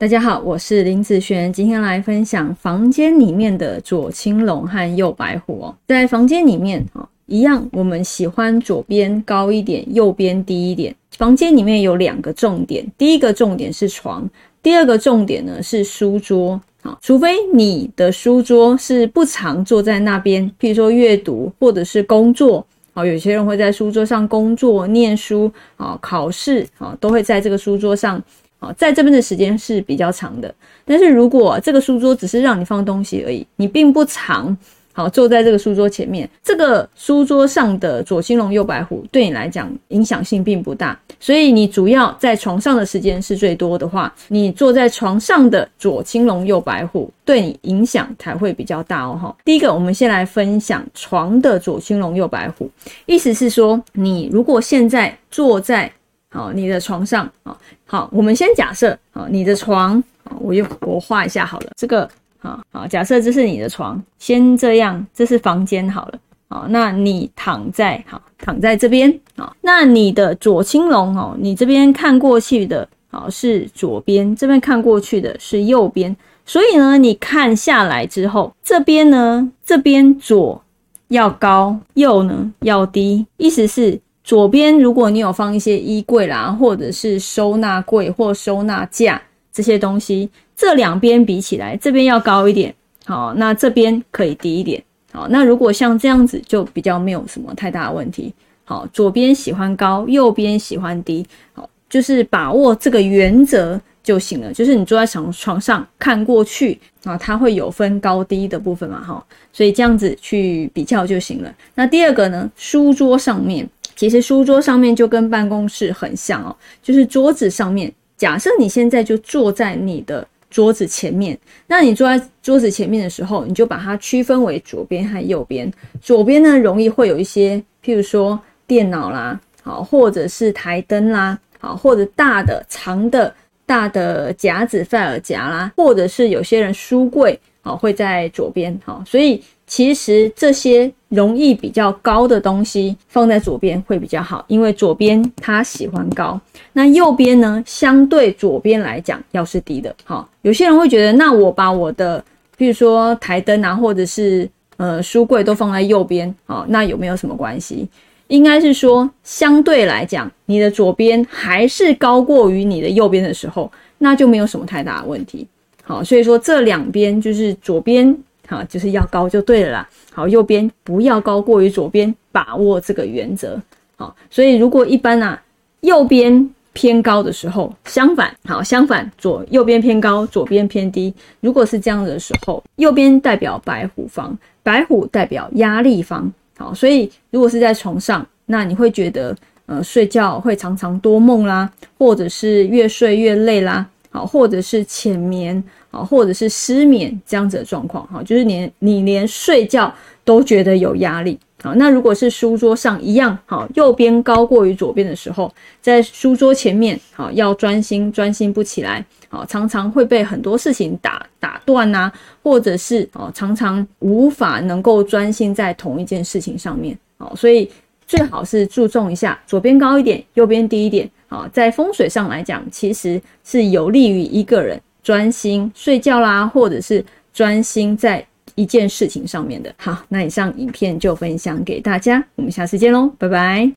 大家好，我是林子璇，今天来分享房间里面的左青龙和右白虎哦。在房间里面啊，一样，我们喜欢左边高一点，右边低一点。房间里面有两个重点，第一个重点是床，第二个重点呢是书桌。好，除非你的书桌是不常坐在那边，譬如说阅读或者是工作。好，有些人会在书桌上工作、念书啊，考试啊，都会在这个书桌上。啊，在这边的时间是比较长的，但是如果这个书桌只是让你放东西而已，你并不常好坐在这个书桌前面，这个书桌上的左青龙右白虎对你来讲影响性并不大，所以你主要在床上的时间是最多的话，你坐在床上的左青龙右白虎对你影响才会比较大哦。哈，第一个，我们先来分享床的左青龙右白虎，意思是说，你如果现在坐在好，你的床上啊，好，我们先假设啊，你的床啊，我用我画一下好了，这个啊，好，假设这是你的床，先这样，这是房间好了，好，那你躺在好，躺在这边啊，那你的左青龙哦，你这边看过去的，好是左边，这边看过去的是右边，所以呢，你看下来之后，这边呢，这边左要高，右呢要低，意思是。左边，如果你有放一些衣柜啦，或者是收纳柜或收纳架这些东西，这两边比起来，这边要高一点，好，那这边可以低一点，好，那如果像这样子，就比较没有什么太大的问题，好，左边喜欢高，右边喜欢低，好，就是把握这个原则就行了，就是你坐在床床上看过去啊，它会有分高低的部分嘛，哈，所以这样子去比较就行了。那第二个呢，书桌上面。其实书桌上面就跟办公室很像哦，就是桌子上面。假设你现在就坐在你的桌子前面，那你坐在桌子前面的时候，你就把它区分为左边和右边。左边呢，容易会有一些，譬如说电脑啦，好，或者是台灯啦，好，或者大的长的大的夹子、费尔夹啦，或者是有些人书柜，好，会在左边，好，所以。其实这些容易比较高的东西放在左边会比较好，因为左边它喜欢高。那右边呢，相对左边来讲要是低的。好，有些人会觉得，那我把我的，比如说台灯啊，或者是呃书柜都放在右边，好，那有没有什么关系？应该是说，相对来讲，你的左边还是高过于你的右边的时候，那就没有什么太大的问题。好，所以说这两边就是左边。好，就是要高就对了啦。好，右边不要高过于左边，把握这个原则。好，所以如果一般啊，右边偏高的时候，相反，好，相反左右边偏高，左边偏低。如果是这样的时候，右边代表白虎方，白虎代表压力方。好，所以如果是在床上，那你会觉得，呃，睡觉会常常多梦啦，或者是越睡越累啦。好，或者是浅眠，好，或者是失眠这样子的状况，哈，就是连你连睡觉都觉得有压力，好，那如果是书桌上一样，好，右边高过于左边的时候，在书桌前面，好，要专心，专心不起来，好，常常会被很多事情打打断呐，或者是哦，常常无法能够专心在同一件事情上面，好，所以最好是注重一下，左边高一点，右边低一点。好，在风水上来讲，其实是有利于一个人专心睡觉啦，或者是专心在一件事情上面的。好，那以上影片就分享给大家，我们下次见喽，拜拜。